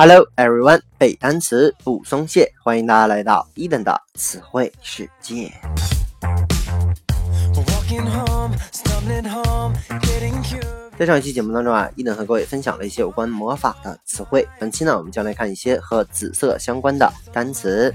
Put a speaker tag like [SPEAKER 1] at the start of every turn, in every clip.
[SPEAKER 1] Hello everyone，背单词不松懈，欢迎大家来到伊登的词汇世界。在上一期节目当中啊，伊登和各位分享了一些有关魔法的词汇。本期呢，我们将来看一些和紫色相关的单词。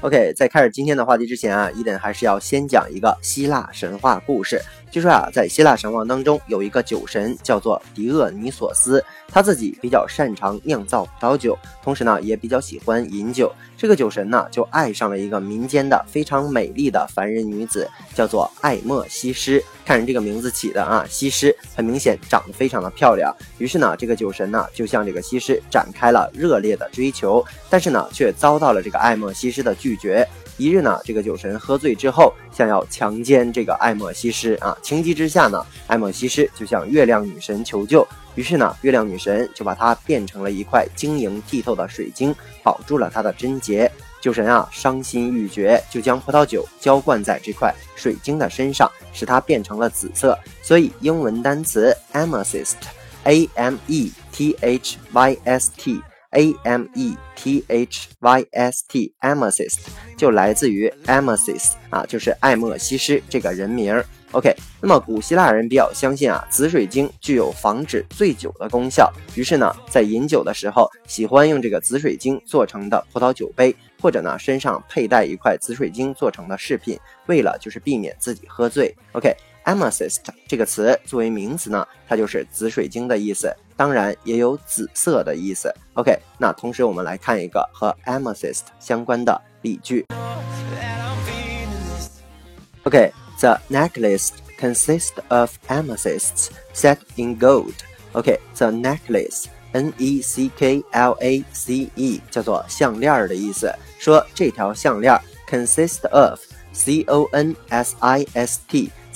[SPEAKER 1] OK，在开始今天的话题之前啊，伊登还是要先讲一个希腊神话故事。据说啊，在希腊神话当中，有一个酒神叫做狄厄尼索斯，他自己比较擅长酿造葡萄酒，同时呢，也比较喜欢饮酒。这个酒神呢，就爱上了一个民间的非常美丽的凡人女子，叫做艾莫西施。看人这个名字起的啊，西施很明显长得非常的漂亮。于是呢，这个酒神呢，就向这个西施展开了热烈的追求，但是呢，却遭到了这个艾莫西施的拒绝。一日呢，这个酒神喝醉之后，想要强奸这个艾莫西施啊。情急之下呢，艾莫西施就向月亮女神求救。于是呢，月亮女神就把它变成了一块晶莹剔透的水晶，保住了她的贞洁。酒神啊，伤心欲绝，就将葡萄酒浇灌在这块水晶的身上，使它变成了紫色。所以英文单词 amethyst，a m e t h y s t。A M E T H Y S T，amethyst 就来自于 amethyst 啊，就是爱莫西施这个人名儿。OK，那么古希腊人比较相信啊，紫水晶具有防止醉酒的功效，于是呢，在饮酒的时候，喜欢用这个紫水晶做成的葡萄酒杯，或者呢，身上佩戴一块紫水晶做成的饰品，为了就是避免自己喝醉。OK。Amethyst 这个词作为名词呢，它就是紫水晶的意思，当然也有紫色的意思。OK，那同时我们来看一个和 amethyst 相关的例句。OK，the necklace consists of amethysts set in gold. OK，the necklace，N-E-C-K-L-A-C-E，叫做项链的意思。说这条项链 consist of，C-O-N-S-I-S-T。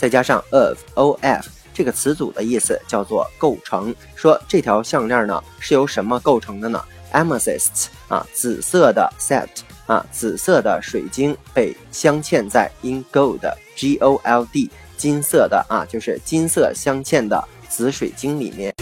[SPEAKER 1] 再加上 of o f 这个词组的意思叫做构成。说这条项链呢是由什么构成的呢？Amethysts 啊，紫色的 set 啊，紫色的水晶被镶嵌在 in gold g o l d 金色的啊，就是金色镶嵌的紫水晶里面。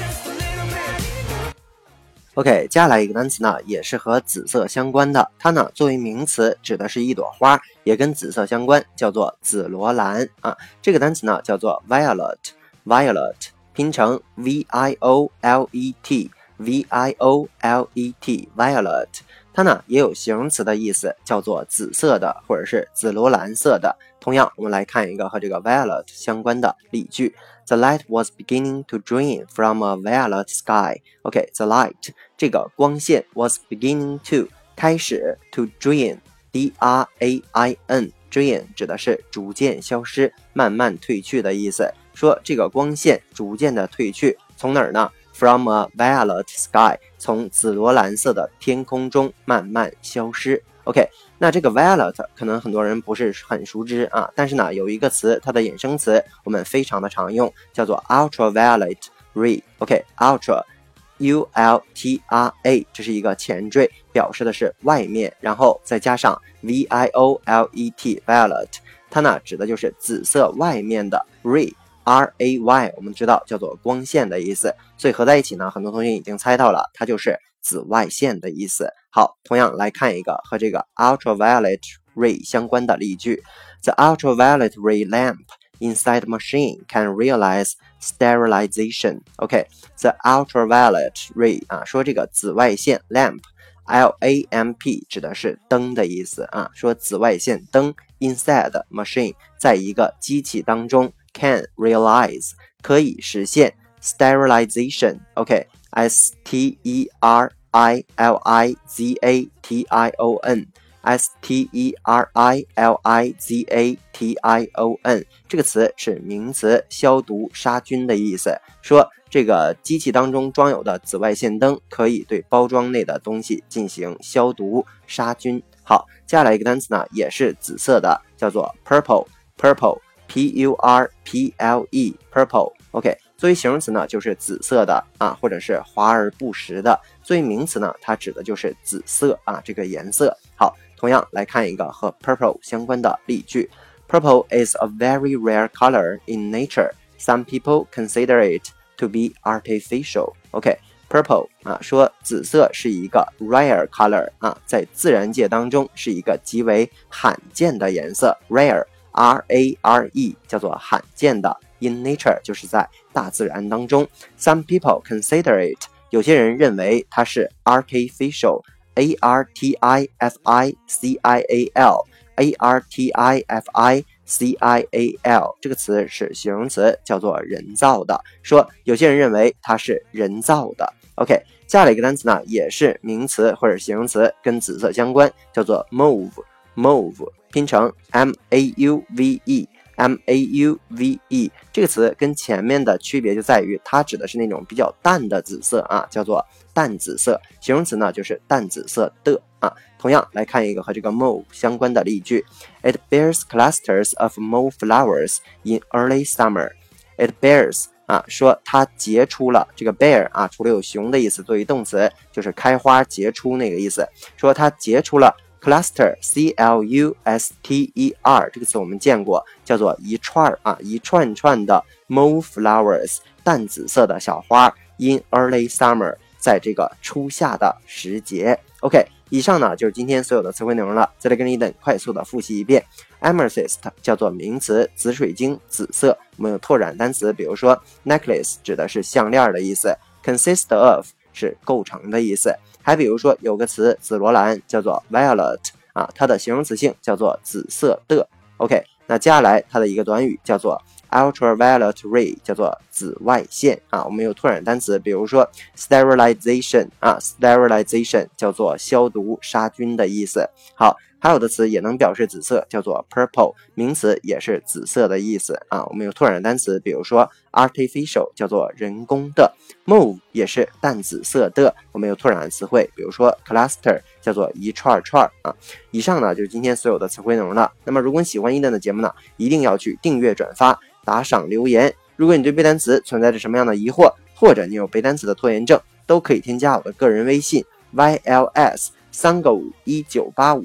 [SPEAKER 1] OK，接下来一个单词呢，也是和紫色相关的。它呢作为名词，指的是一朵花，也跟紫色相关，叫做紫罗兰啊。这个单词呢叫做 violet，violet 拼成 v i o l e t，v i o l e t，violet。它呢也有形容词的意思，叫做紫色的或者是紫罗兰色的。同样，我们来看一个和这个 violet 相关的例句。The light was beginning to drain from a violet sky. OK，the light 这个光线 was beginning to 开始 to drain，d r a i n，drain 指的是逐渐消失、慢慢褪去的意思。说这个光线逐渐的褪去，从哪儿呢？From a violet sky，从紫罗兰色的天空中慢慢消失。OK，那这个 violet 可能很多人不是很熟知啊，但是呢，有一个词，它的衍生词我们非常的常用，叫做 ultraviolet ray。OK，ultra，U L T R A，这是一个前缀，表示的是外面，然后再加上 V I O L E T，violet，它呢指的就是紫色外面的 ray R A Y，我们知道叫做光线的意思，所以合在一起呢，很多同学已经猜到了，它就是紫外线的意思。好，同样来看一个和这个 ultraviolet ray 相关的例句：The ultraviolet ray lamp inside machine can realize sterilization. OK，the ultraviolet ray 啊，说这个紫外线 lamp，L A M P 指的是灯的意思啊，说紫外线灯 inside machine 在一个机器当中 can realize 可以实现 sterilization. OK，S T E R I L I Z A T I O N，S T E R I L I Z A T I O N 这个词是名词，消毒杀菌的意思。说这个机器当中装有的紫外线灯可以对包装内的东西进行消毒杀菌。好，接下来一个单词呢，也是紫色的，叫做 purple，purple P U R P L E purple，OK，。作为形容词呢，就是紫色的啊，或者是华而不实的；作为名词呢，它指的就是紫色啊这个颜色。好，同样来看一个和 purple 相关的例句：Purple is a very rare color in nature. Some people consider it to be artificial。OK，purple 啊，说紫色是一个 rare color 啊，在自然界当中是一个极为罕见的颜色 rare R A R E 叫做罕见的。In nature 就是在大自然当中。Some people consider it，有些人认为它是 artificial，a r t i f i c i a l，a r t i f i。C I A L 这个词是形容词，叫做人造的。说有些人认为它是人造的。OK，下来一个单词呢，也是名词或者形容词，跟紫色相关，叫做 mauve。拼成 M A U V E。M A U V E 这个词跟前面的区别就在于，它指的是那种比较淡的紫色啊，叫做淡紫色。形容词呢就是淡紫色的啊。同样来看一个和这个 mauve 相关的例句：It bears clusters of mauve flowers in early summer. It bears 啊，说它结出了这个 bear 啊，除了有熊的意思，作为动词就是开花结出那个意思，说它结出了。Cluster, C-L-U-S-T-E-R 这个词我们见过，叫做一串啊，一串串的 mauve flowers，淡紫色的小花。In early summer，在这个初夏的时节。OK，以上呢就是今天所有的词汇内容了。再来跟你等快速的复习一遍。Amethyst 叫做名词，紫水晶，紫色。我们有拓展单词，比如说 necklace 指的是项链的意思，consist of 是构成的意思。还比如说，有个词紫罗兰叫做 violet 啊，它的形容词性叫做紫色的。OK，那接下来它的一个短语叫做 ultraviolet ray，叫做紫外线啊。我们有拓展单词，比如说 sterilization 啊，sterilization 叫做消毒杀菌的意思。好。还有的词也能表示紫色，叫做 purple，名词也是紫色的意思啊。我们有拓展单词，比如说 artificial，叫做人工的；mauve 也是淡紫色的。我们有拓展的词汇，比如说 cluster，叫做一串串啊。以上呢就是今天所有的词汇内容了。那么如果你喜欢伊登的节目呢，一定要去订阅、转发、打赏、留言。如果你对背单词存在着什么样的疑惑，或者你有背单词的拖延症，都可以添加我的个人微信 yls 三个五一九八五。